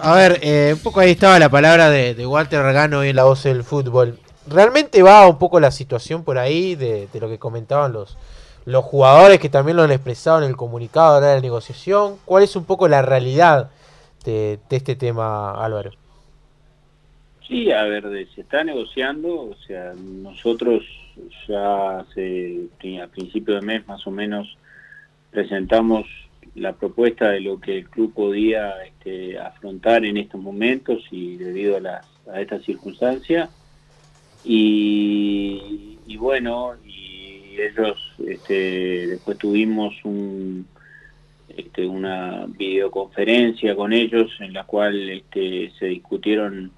A ver, eh, un poco ahí estaba la palabra de, Walter Regano hoy en la voz del fútbol. ¿Realmente va un poco la situación por ahí de, lo que comentaban los, los jugadores que también lo han expresado en el comunicado de la negociación? ¿Cuál es un poco la realidad de, este tema, Álvaro? Sí, a ver, se está negociando, o sea, nosotros ya hace, a principio de mes más o menos presentamos la propuesta de lo que el club podía este, afrontar en estos momentos y debido a, las, a esta circunstancia. Y, bueno, y ellos, este, después tuvimos un, este, una videoconferencia con ellos en la cual este, se discutieron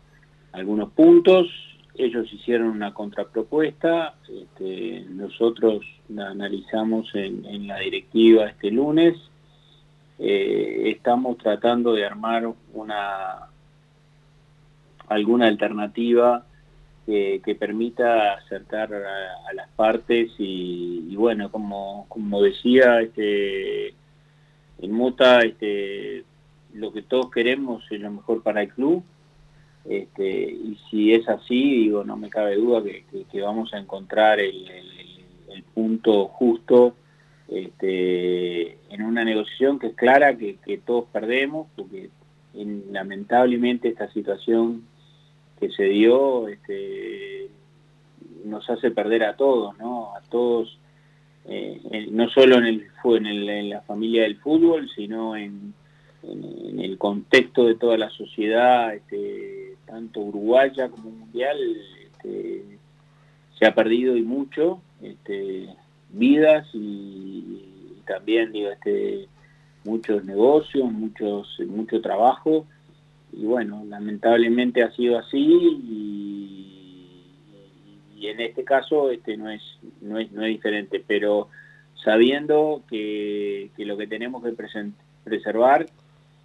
algunos puntos, ellos hicieron una contrapropuesta, este, nosotros la analizamos en, en la directiva este lunes eh, estamos tratando de armar una alguna alternativa que, permita acercar a, las partes y, bueno, como, como decía este, en Muta, este, lo que todos queremos es lo mejor para el club. Este, y si es así, digo, no me cabe duda que, vamos a encontrar el punto justo este, en una negociación que es clara, que, todos perdemos, porque lamentablemente esta situación que se dio este, nos hace perder a todos, ¿no? A todos, eh, no solo en, el, en, en la familia del fútbol, sino en, el contexto de toda la sociedad, este, tanto uruguaya como mundial, este, se ha perdido y mucho. Este, vidas y, también digo este muchos negocios, muchos mucho trabajo. Y bueno, lamentablemente ha sido así y, en este caso este no es no es no es diferente, pero sabiendo que, lo que tenemos que preservar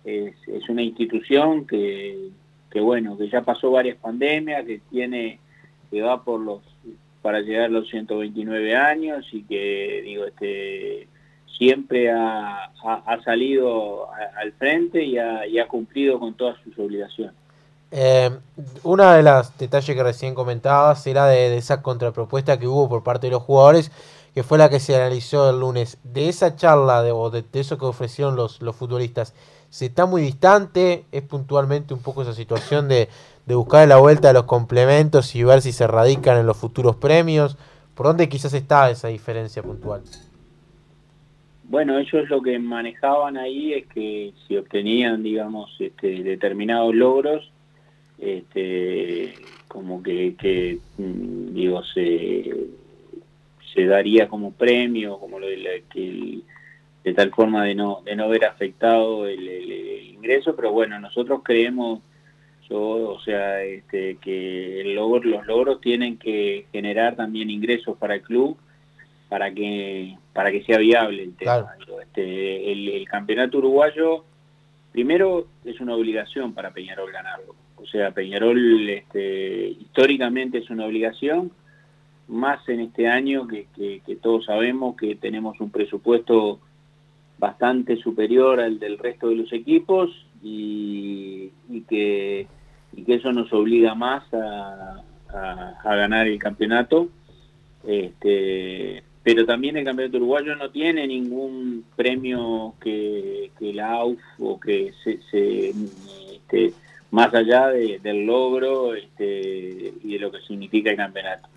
es, es una institución que, que bueno, que ya pasó varias pandemias, que tiene que va por los para llegar a los 129 años y que digo este siempre ha, salido al frente y ha, cumplido con todas sus obligaciones. Eh, una de las detalles que recién comentabas era de, esa contrapropuesta que hubo por parte de los jugadores, que fue la que se analizó el lunes. De esa charla de, o de, eso que ofrecieron los futbolistas, ¿se está muy distante? ¿Es puntualmente un poco esa situación de, de buscar la vuelta de los complementos y ver si se radican en los futuros premios? ¿Por dónde quizás está esa diferencia puntual? Bueno, ellos lo que manejaban ahí es que si obtenían, digamos, este, determinados logros, este, como que, mm, digo, se, se daría como premio, como lo de, que de tal forma de no, de no ver afectado el ingreso, pero bueno, nosotros creemos yo, o sea, este, que el logro, los logros tienen que generar también ingresos para el club para que para que sea viable el tema. Este, el, campeonato uruguayo, primero, es una obligación para Peñarol ganarlo. O sea, Peñarol este, históricamente es una obligación, más en este año que, que todos sabemos que tenemos un presupuesto bastante superior al del resto de los equipos y, que, que, eso nos obliga más a, ganar el campeonato. Este, pero también el campeonato uruguayo no tiene ningún premio que, que la AUF o que se, este, más allá del logro este, y de lo que significa el campeonato.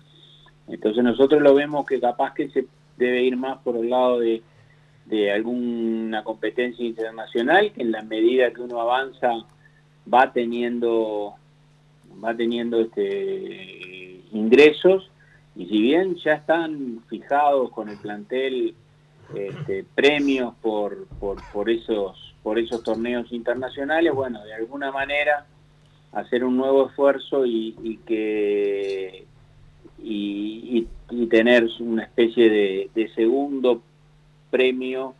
Entonces nosotros lo vemos que capaz que se debe ir más por el lado de de alguna competencia internacional que en la medida que uno avanza va teniendo va teniendo este ingresos. Y si bien ya están fijados con el plantel este, premios por, por, esos por esos torneos internacionales bueno de alguna manera hacer un nuevo esfuerzo y, que y, tener una especie de, de segundo premio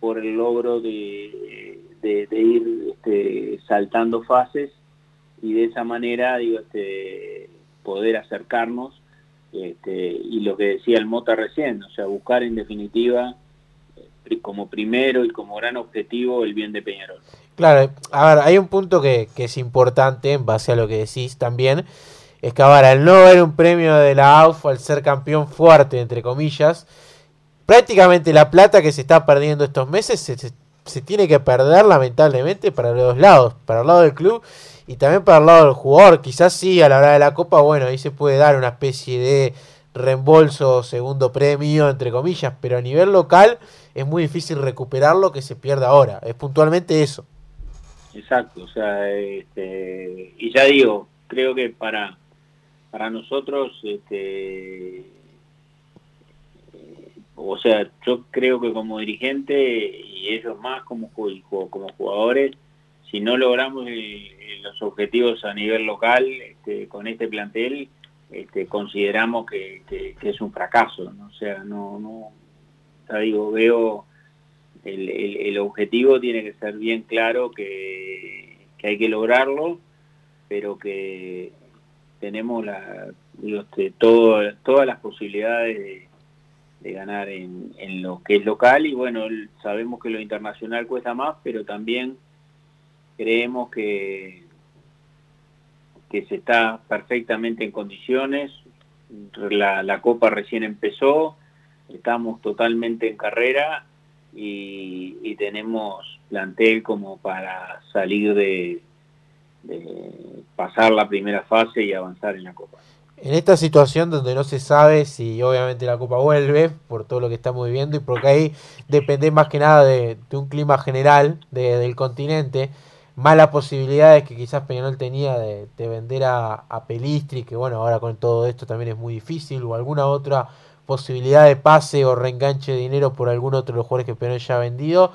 por el logro de, ir este, saltando fases y de esa manera digo, este, poder acercarnos este, y lo que decía el Mota recién, o sea, buscar en definitiva como primero y como gran objetivo el bien de Peñarol. Claro, a ver, hay un punto que, es importante en base a lo que decís también, es que ahora al no haber un premio de la AUF, al ser campeón fuerte, entre comillas, prácticamente la plata que se está perdiendo estos meses se, se, tiene que perder lamentablemente para los dos lados, para el lado del club y también para el lado del jugador. Quizás sí, a la hora de la Copa, bueno, ahí se puede dar una especie de reembolso, segundo premio, entre comillas, pero a nivel local es muy difícil recuperar lo que se pierde ahora. Es puntualmente eso. Exacto, o sea, este, y ya digo, creo que para para nosotros, este, o sea, yo creo que como dirigente y ellos más como, como jugadores, si no logramos los objetivos a nivel local este, con este plantel, este, consideramos que, es un fracaso. ¿no? O sea, no, no, ya digo, veo el, el, objetivo tiene que ser bien claro que, que hay que lograrlo, pero que tenemos la, este, todo, todas las posibilidades de, ganar en, lo que es local y bueno, sabemos que lo internacional cuesta más, pero también creemos que, que se está perfectamente en condiciones, la, la Copa recién empezó, estamos totalmente en carrera y, y tenemos plantel como para salir de, de pasar la primera fase y avanzar en la Copa. En esta situación donde no se sabe si obviamente la Copa vuelve, por todo lo que estamos viviendo, y porque ahí depende más que nada de, un clima general del continente, más las posibilidades que quizás Peñarol tenía de, vender a, a, Pelistri, que bueno, ahora con todo esto también es muy difícil, o alguna otra posibilidad de pase o reenganche de dinero por algún otro de los jugadores que Peñarol ya ha vendido,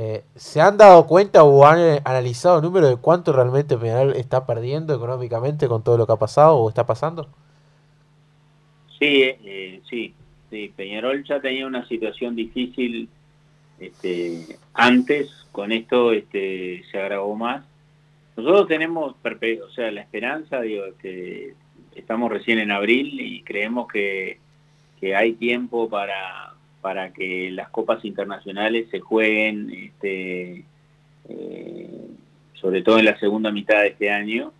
eh, ¿Se han dado cuenta o han eh, analizado el número de cuánto realmente Peñarol está perdiendo económicamente con todo lo que ha pasado o está pasando? Sí, eh, sí, sí. Peñarol ya tenía una situación difícil este, antes, con esto este, se agravó más. Nosotros tenemos, o sea, la esperanza, digo, que estamos recién en abril y creemos que, que hay tiempo para, para que las copas internacionales se jueguen, este, eh, sobre todo en la segunda mitad de este año,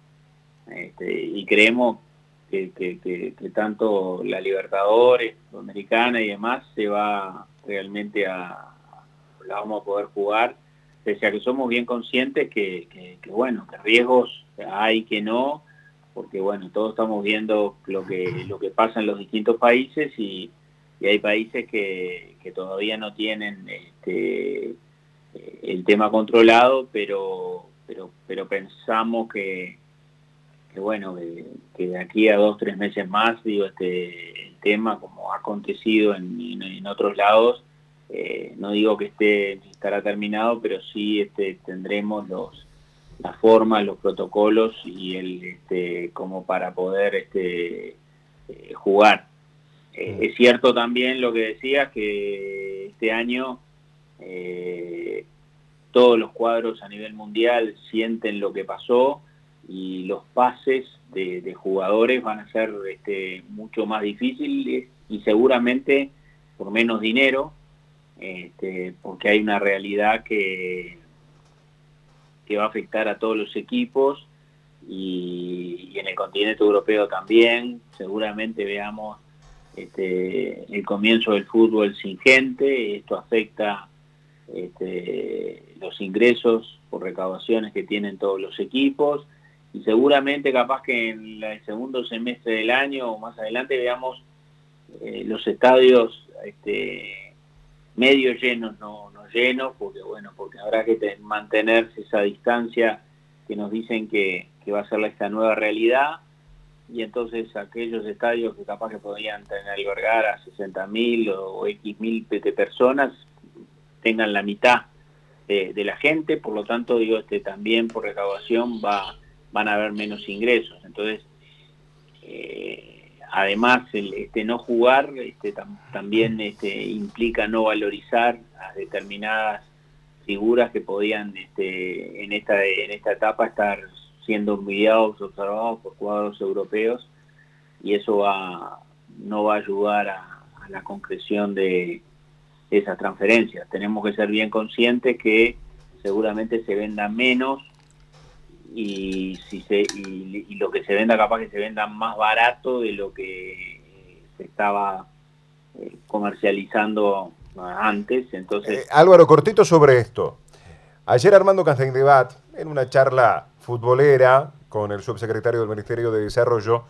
este, y creemos que, que, tanto la Libertadores, Americana y demás se va realmente a, la vamos a poder jugar, pese a que somos bien conscientes que, que bueno, que riesgos hay que no, porque bueno, todos estamos viendo lo que, lo que pasa en los distintos países y, y hay países que, todavía no tienen este, el tema controlado, pero, pero, pero pensamos que, que bueno, que, de aquí a dos, tres meses más, digo, este, el tema, como ha acontecido en, otros lados, eh, no digo que esté estará terminado, pero sí este, tendremos los las formas, los protocolos y el este, como para poder este, eh, jugar. Eh, es cierto también lo que decías, que este año todos los cuadros a nivel mundial sienten lo que pasó y los pases de, jugadores van a ser este, mucho más difíciles y seguramente por menos dinero, este, porque hay una realidad que, que va a afectar a todos los equipos y en el continente europeo también. Seguramente veamos este, el comienzo del fútbol sin gente, esto afecta este, los ingresos por recaudaciones que tienen todos los equipos y seguramente capaz que en el segundo semestre del año o más adelante veamos eh, los estadios este, medio llenos, no, no llenos, porque bueno, porque habrá que mantenerse esa distancia que nos dicen que, va a ser esta nueva realidad. Y entonces aquellos estadios que capaz que podían tener albergar a 60.000 o, o X mil de personas tengan la mitad de, la gente, por lo tanto digo este también por recaudación va van a haber menos ingresos, entonces eh, además el, este no jugar este también este implica no valorizar a determinadas figuras que podían este en esta en esta etapa estar siendo enviados, observados por cuadros europeos y eso va, no va a ayudar a, la concreción de, esas transferencias. Tenemos que ser bien conscientes que seguramente se venda menos y si se y, lo que se venda capaz que se venda más barato de lo que se estaba eh, comercializando antes entonces eh, Álvaro cortito sobre esto ayer Armando Castandebat en una charla futbolera con el subsecretario del Ministerio de Desarrollo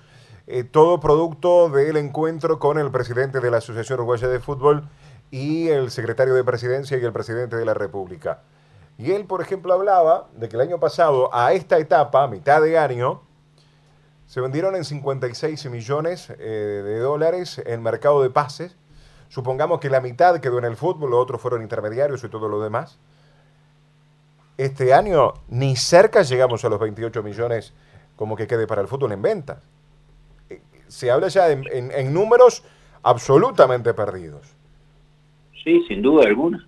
eh, todo producto del encuentro con el presidente de la Asociación Uruguaya de Fútbol y el secretario de Presidencia y el presidente de la República. Y él, por ejemplo, hablaba de que el año pasado, a esta etapa, a mitad de año, se vendieron en 56 millones eh, de dólares en mercado de pases. Supongamos que la mitad quedó en el fútbol, los otros fueron intermediarios y todo lo demás. Este año ni cerca llegamos a los 28 millones como que quede para el fútbol en ventas. Eh, se habla ya en números absolutamente perdidos. Sí, sin duda alguna,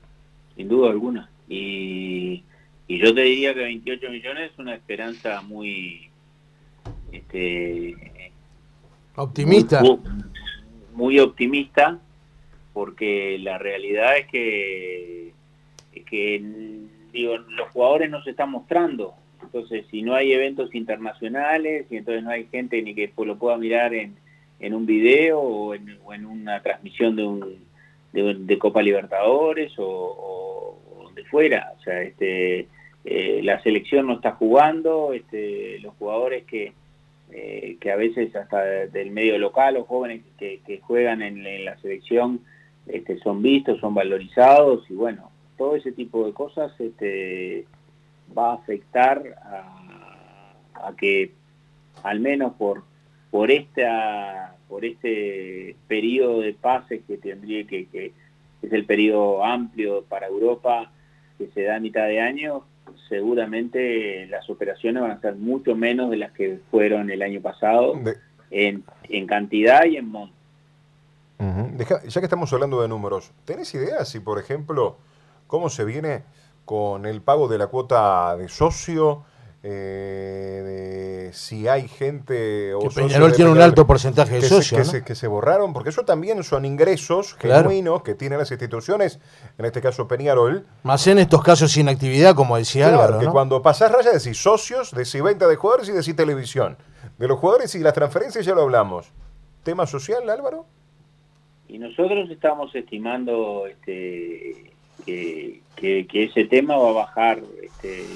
sin duda alguna. Y, yo te diría que 28 millones es una esperanza muy... Este, optimista. Muy, optimista, porque la realidad es que, que digo, los jugadores no se están mostrando. Entonces, si no hay eventos internacionales y entonces no hay gente ni que lo pueda mirar en, en un video o en, o en una transmisión de un de, Copa Libertadores o, de fuera. O sea, este, eh, la selección no está jugando, este, los jugadores que, eh, que a veces hasta del medio local, los jóvenes que, juegan en, la selección, este, son vistos, son valorizados y bueno, todo ese tipo de cosas este, va a afectar a, a que al menos por, por esta por este periodo de pases que tendría que, que es el periodo amplio para Europa que se da a mitad de año, seguramente las operaciones van a ser mucho menos de las que fueron el año pasado en, en, cantidad y en monto. ya que estamos hablando de números, ¿tenés idea si, por ejemplo, cómo se viene con el pago de la cuota de socio? Eh, si hay gente o que Peñarol tiene un alto porcentaje de socios que, se, borraron, porque eso también son ingresos genuinos que tienen las instituciones, en este caso Peñarol. Más en estos casos sin actividad, como decía Álvaro. que cuando pasás raya decís socios, decís venta de jugadores y decís televisión. De los jugadores y las transferencias ya lo hablamos. ¿Tema social, Álvaro? Y nosotros estamos estimando este, que, que ese tema va a bajar este,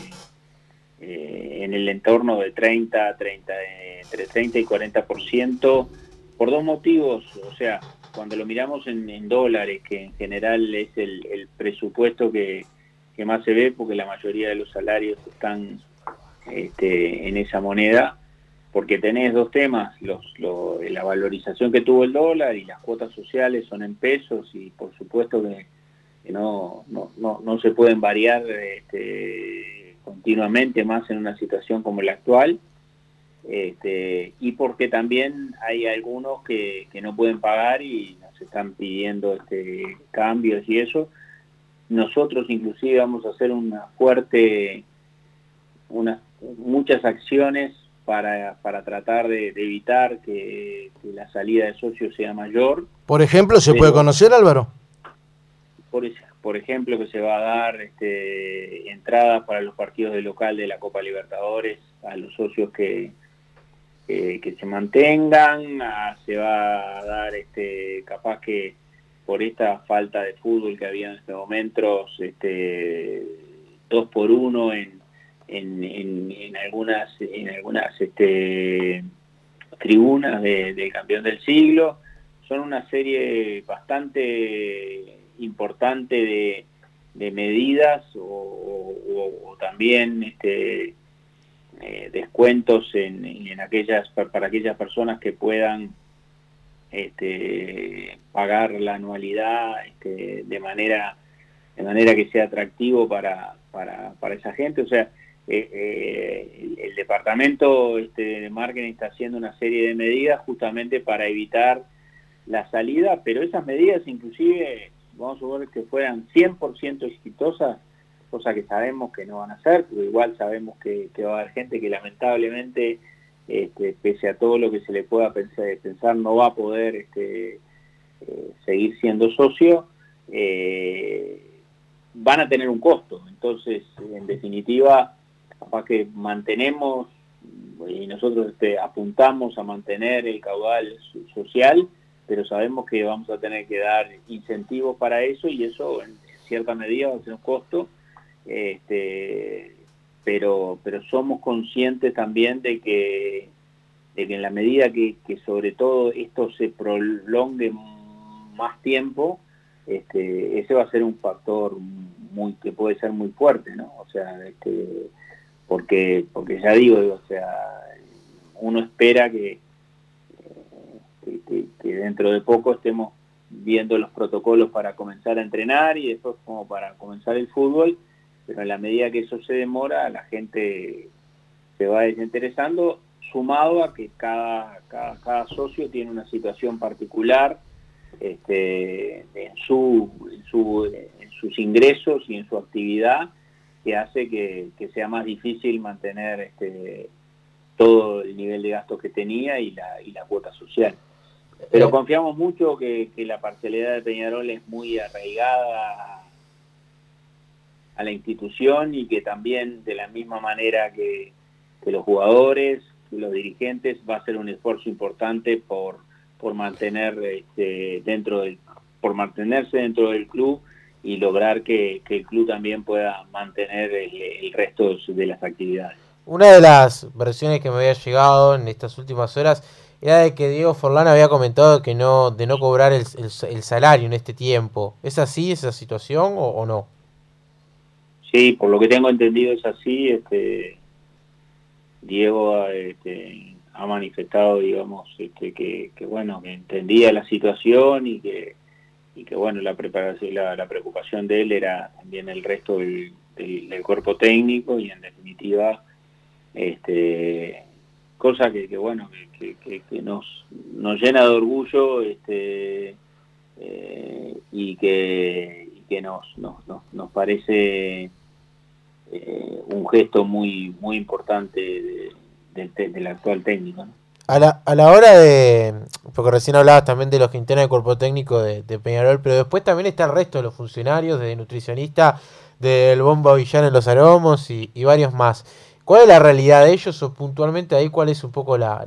eh, en el entorno de 30, 30, entre 30 y 40%, por dos motivos, o sea, cuando lo miramos en, dólares, que en general es el, presupuesto que, más se ve, porque la mayoría de los salarios están este, en esa moneda, porque tenés dos temas, la valorización que tuvo el dólar y las cuotas sociales son en pesos y por supuesto que, no, no, no, no, se pueden variar este, continuamente más en una situación como la actual, este, y porque también hay algunos que, no pueden pagar y nos están pidiendo este, cambios y eso. Nosotros inclusive vamos a hacer una fuerte, unas muchas acciones para, para tratar de, evitar que, la salida de socios sea mayor. Por ejemplo, ¿se puede conocer Álvaro? Por, por ejemplo, que se va a dar este, entradas para los partidos de local de la Copa Libertadores a los socios que, que se mantengan, se va a dar este, capaz que por esta falta de fútbol que había en este momento, este, dos por uno en, en, algunas, en algunas este, tribunas del campeón del siglo. Son una serie bastante importante de, medidas o, también este, eh, descuentos en, aquellas para aquellas personas que puedan este, pagar la anualidad este, de manera de manera que sea atractivo para, para, esa gente. O sea eh, eh, el, departamento este, de marketing está haciendo una serie de medidas justamente para evitar la salida pero esas medidas inclusive vamos a ver que fueran 100% exitosas, cosa que sabemos que no van a ser, pero igual sabemos que, va a haber gente que lamentablemente, este, pese a todo lo que se le pueda pensar, pensar no va a poder este, eh, seguir siendo socio. eh, van a tener un costo. Entonces, en definitiva, capaz que mantenemos y nosotros este, apuntamos a mantener el caudal social, pero sabemos que vamos a tener que dar incentivos para eso y eso en cierta medida va a ser un costo, este, pero, pero somos conscientes también de que, de que en la medida que, que sobre todo esto se prolongue más tiempo, este, ese va a ser un factor muy que puede ser muy fuerte, ¿no? O sea, este, porque porque ya digo, o sea, uno espera que, que, dentro de poco estemos viendo los protocolos para comenzar a entrenar y después como para comenzar el fútbol, pero en la medida que eso se demora, la gente se va desinteresando, sumado a que cada, cada, socio tiene una situación particular este, en, su, su, sus ingresos y en su actividad que hace que, sea más difícil mantener este, todo el nivel de gastos que tenía y la, y la cuota social. Pero eh, confiamos mucho que, la parcialidad de Peñarol es muy arraigada a la institución y que también de la misma manera que, que los jugadores, y los dirigentes, va a ser un esfuerzo importante por, por mantener este, dentro del, por mantenerse dentro del club y lograr que, el club también pueda mantener el, resto de las actividades. Una de las versiones que me había llegado en estas últimas horas era de que Diego Forlán había comentado que no de no cobrar el, salario en este tiempo. ¿Es así esa situación o, no? Sí, por lo que tengo entendido es así. Este, Diego este, ha manifestado, digamos, este, que, bueno, que entendía la situación y que y que bueno, la, preparación, la preocupación de él era también el resto del, del, cuerpo técnico y en definitiva, este, cosa que, que bueno, que, que, nos, nos llena de orgullo este, eh, y que, que nos, nos, nos, parece eh, un gesto muy, muy importante del actual técnico. A la, a la hora de. Porque recién hablabas también de los que integran el cuerpo técnico de, Peñarol, pero después también está el resto de los funcionarios, de nutricionista, del Bomba Villano en los Aromos y, varios más. ¿Cuál es la realidad de ellos o puntualmente ahí cuál es un poco la,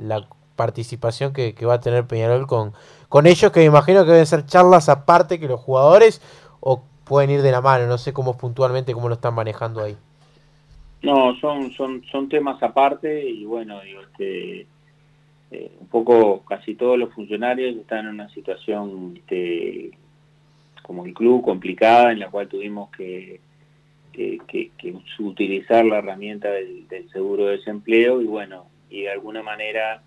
participación que, va a tener Peñarol con, con ellos? Que me imagino que deben ser charlas aparte que los jugadores o pueden ir de la mano, no sé cómo puntualmente cómo lo están manejando ahí. No, son, son, son temas aparte y bueno, digo, este eh, un poco casi todos los funcionarios están en una situación este, como el club complicada en la cual tuvimos que, utilizar la herramienta del, seguro de desempleo y bueno, y de alguna manera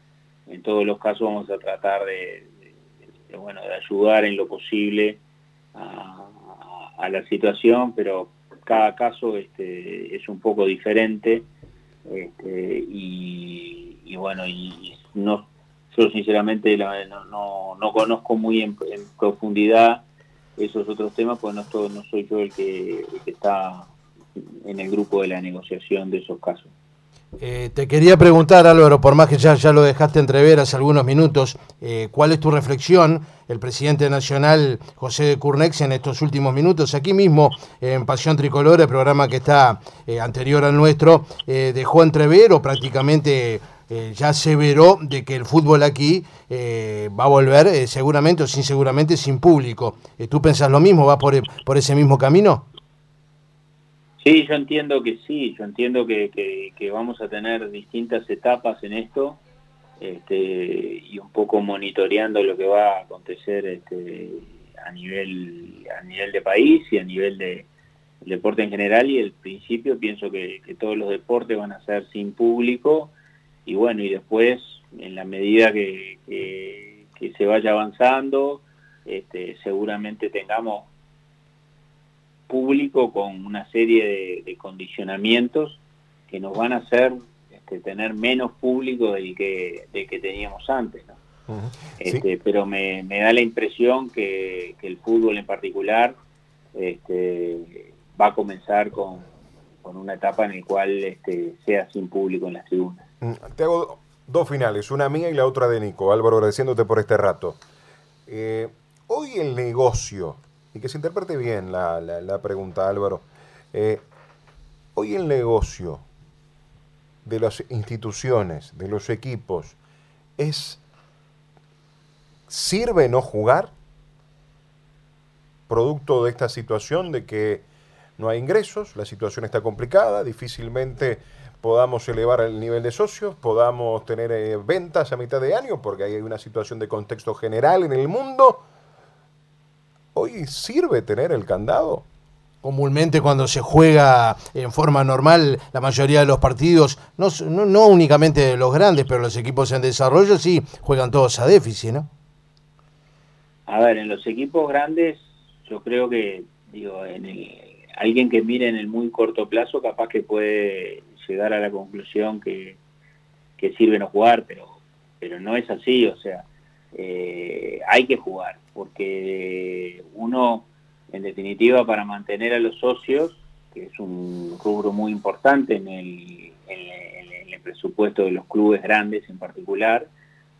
en todos los casos vamos a tratar de, bueno, de ayudar en lo posible a, la situación, pero cada caso este, es un poco diferente este, y, bueno, y, no, yo sinceramente no, no, conozco muy en, profundidad esos otros temas, pues no, no soy yo el que, está en el grupo de la negociación de esos casos. Eh, te quería preguntar, Álvaro, por más que ya, ya lo dejaste entrever hace algunos minutos, eh, ¿cuál es tu reflexión? El presidente nacional, José de Curnex, en estos últimos minutos, aquí mismo en Pasión Tricolor, el programa que está eh, anterior al nuestro, dejó entrever o prácticamente ya se veró de que el fútbol aquí va a volver seguramente o sin seguramente sin público. ¿Tú pensás lo mismo? ¿Va por, por ese mismo camino? Sí, yo entiendo que sí, yo entiendo que, que, vamos a tener distintas etapas en esto este, y un poco monitoreando lo que va a acontecer este, a, nivel, a nivel de país y a nivel de, deporte en general. Y el principio pienso que, que todos los deportes van a ser sin público y bueno, y después, en la medida que, que, se vaya avanzando, este, seguramente tengamos público con una serie de, condicionamientos que nos van a hacer este, tener menos público del que, que teníamos antes. este, Pero me, me, da la impresión que, que el fútbol en particular este, va a comenzar con, con una etapa en la cual este, sea sin público en las tribunas. Mm, te hago dos finales, una mía y la otra de Nico. Álvaro, agradeciéndote por este rato. Eh, hoy el negocio y que se interprete bien la, la, pregunta, Álvaro. Eh, hoy el negocio de las instituciones, de los equipos, es, ¿sirve no jugar? Producto de esta situación de que no hay ingresos, la situación está complicada, difícilmente podamos elevar el nivel de socios, podamos tener eh, ventas a mitad de año, porque hay una situación de contexto general en el mundo. Hoy sirve tener el candado. Comúnmente cuando se juega en forma normal, la mayoría de los partidos, no, no, únicamente los grandes, pero los equipos en desarrollo sí juegan todos a déficit, ¿no? A ver, en los equipos grandes, yo creo que, digo, en alguien que mire en el muy corto plazo, capaz que puede llegar a la conclusión que, que sirve no jugar, pero, pero no es así, o sea, eh, hay que jugar, porque uno, en definitiva, para mantener a los socios, que es un rubro muy importante en el, en el presupuesto de los clubes grandes en particular,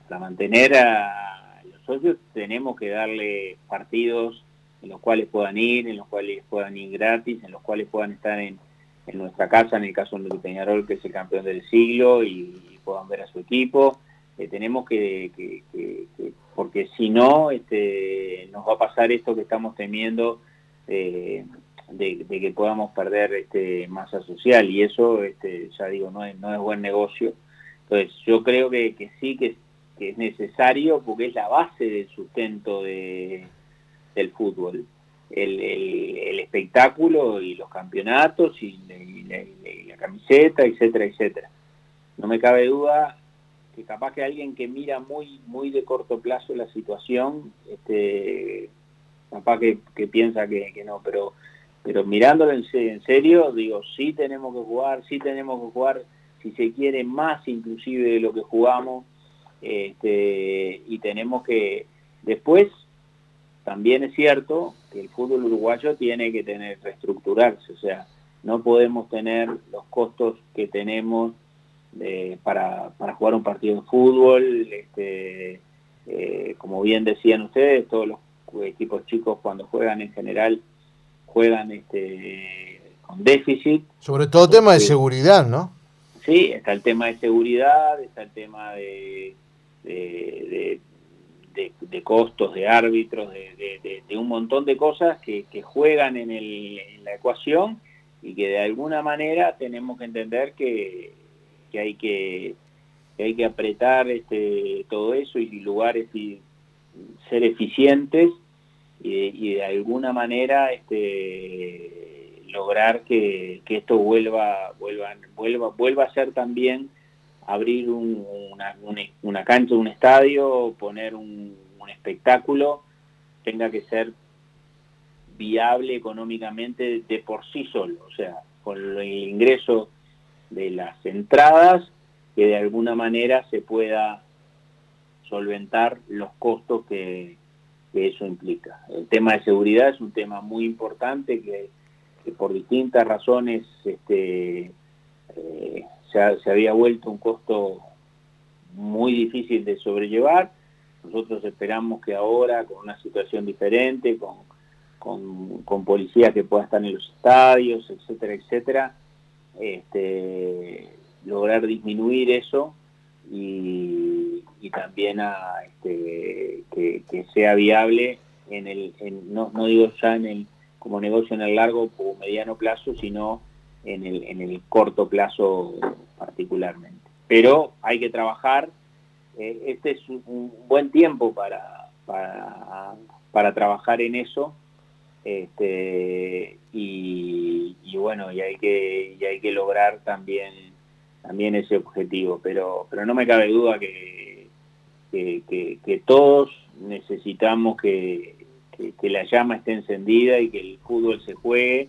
para mantener a los socios tenemos que darle partidos en los cuales puedan ir, en los cuales puedan ir gratis, en los cuales puedan estar en, en nuestra casa, en el caso de Peñarol, que es el campeón del siglo, y, puedan ver a su equipo. Eh, tenemos que, porque si no, este, nos va a pasar esto que estamos temiendo eh, de, que podamos perder este, masa social, y eso, este, ya digo, no es, no es buen negocio. Entonces, yo creo que, sí que, es necesario, porque es la base del sustento de, del fútbol el, espectáculo y los campeonatos y, la camiseta, etcétera, etcétera. No me cabe duda capaz que alguien que mira muy muy de corto plazo la situación, este, capaz que, piensa que, no, pero pero mirándolo en, serio, digo, sí tenemos que jugar, sí tenemos que jugar, si se quiere, más inclusive de lo que jugamos, este, y tenemos que después también es cierto que el fútbol uruguayo tiene que tener reestructurarse, o sea, no podemos tener los costos que tenemos para, jugar un partido de fútbol, este, eh, como bien decían ustedes, todos los equipos chicos cuando juegan en general juegan este, con déficit. Sobre todo tema de seguridad, ¿no? Sí, está el tema de seguridad, está el tema de de, costos, de árbitros, de, un montón de cosas que, juegan en, la ecuación y que de alguna manera tenemos que entender que, hay que, hay que apretar este, todo eso y lugares y ser eficientes y, de alguna manera este, lograr que, esto vuelva, vuelva, vuelva, vuelva a ser también abrir una, una, cancha, un estadio, poner un, espectáculo, tenga que ser viable económicamente de por sí solo, o sea, con el ingreso de las entradas, que de alguna manera se pueda solventar los costos que, eso implica. El tema de seguridad es un tema muy importante que, por distintas razones este, eh, se, había vuelto un costo muy difícil de sobrellevar. Nosotros esperamos que ahora, con una situación diferente, con, con, policías que puedan estar en los estadios, etcétera, etcétera, este, lograr disminuir eso y, también a, este, que, sea viable en el, no, no digo ya en el como negocio en el largo o mediano plazo, sino en el, en el corto plazo particularmente. Pero hay que trabajar, eh, este es un, buen tiempo para, para, trabajar en eso, este, y, bueno, y hay que, y hay que lograr también, también ese objetivo, pero, pero no me cabe duda que, que, todos necesitamos que, que la llama esté encendida y que el fútbol se juegue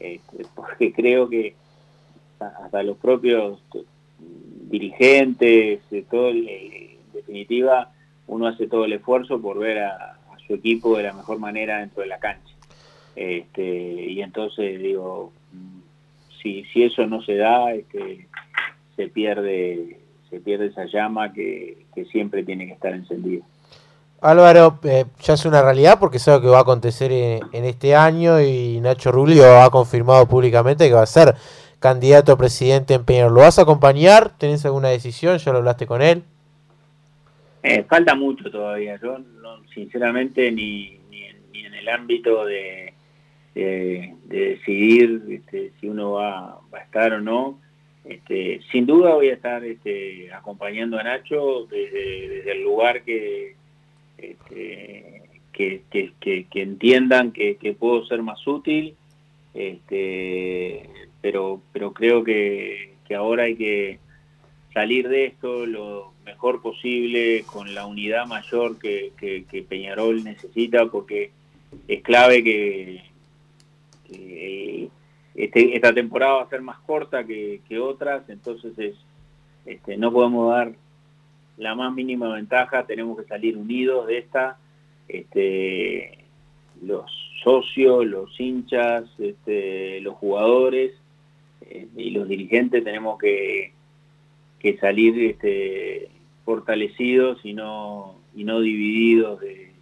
este, porque creo que hasta los propios dirigentes, todo, en definitiva, uno hace todo el esfuerzo por ver a, su equipo de la mejor manera dentro de la cancha. Este, y entonces digo, si, si eso no se da, este, se pierde se pierde esa llama que, que siempre tiene que estar encendida. Álvaro, eh, ya es una realidad porque sabe que va a acontecer en, este año y Nacho Rulio ha confirmado públicamente que va a ser candidato a presidente en Peñarol. ¿Lo vas a acompañar? ¿Tenés alguna decisión? ¿Ya lo hablaste con él? Eh, falta mucho todavía. Yo, sinceramente, ni, ni, en, el ámbito de, de, decidir este, si uno va, a estar o no. Este, sin duda voy a estar este, acompañando a Nacho desde, el lugar que, este, que, que, que, entiendan que, puedo ser más útil, este, pero, pero creo que, ahora hay que salir de esto lo mejor posible con la unidad mayor que, Peñarol necesita porque es clave que, este, esta temporada va a ser más corta que, otras, entonces es, este, no podemos dar la más mínima ventaja, tenemos que salir unidos de esta, este, los socios, los hinchas, este, los jugadores eh, y los dirigentes tenemos que, salir este, fortalecidos y no, y no divididos de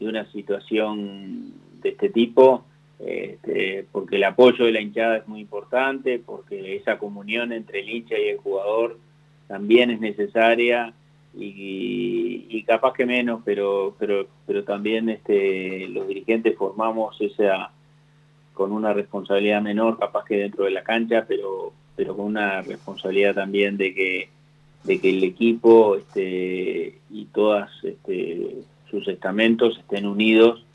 una situación de este tipo, este, porque el apoyo de la hinchada es muy importante, porque esa comunión entre el hincha y el jugador también es necesaria y, capaz que menos, pero, pero, pero también este, los dirigentes formamos esa con una responsabilidad menor, capaz que dentro de la cancha, pero, pero con una responsabilidad también de que, de que el equipo este, y todas este, sus estamentos estén unidos,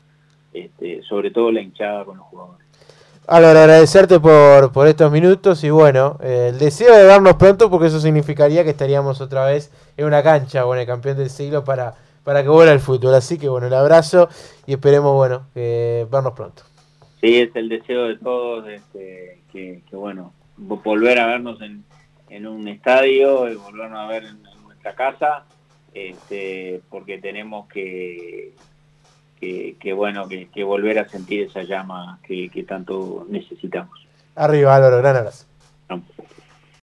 este, sobre todo la hinchada con los jugadores. Álvaro, agradecerte por, por estos minutos y bueno, eh, el deseo de vernos pronto porque eso significaría que estaríamos otra vez en una cancha con el campeón del siglo para, para que vuelva el fútbol. Así que bueno, el abrazo y esperemos bueno vernos pronto. Sí, es el deseo de todos este, que, bueno, volver a vernos en, en un estadio y volvernos a ver en, nuestra casa, este, porque tenemos que que, bueno, que, volver a sentir esa llama que, tanto necesitamos. Arriba, Álvaro, gran abrazo.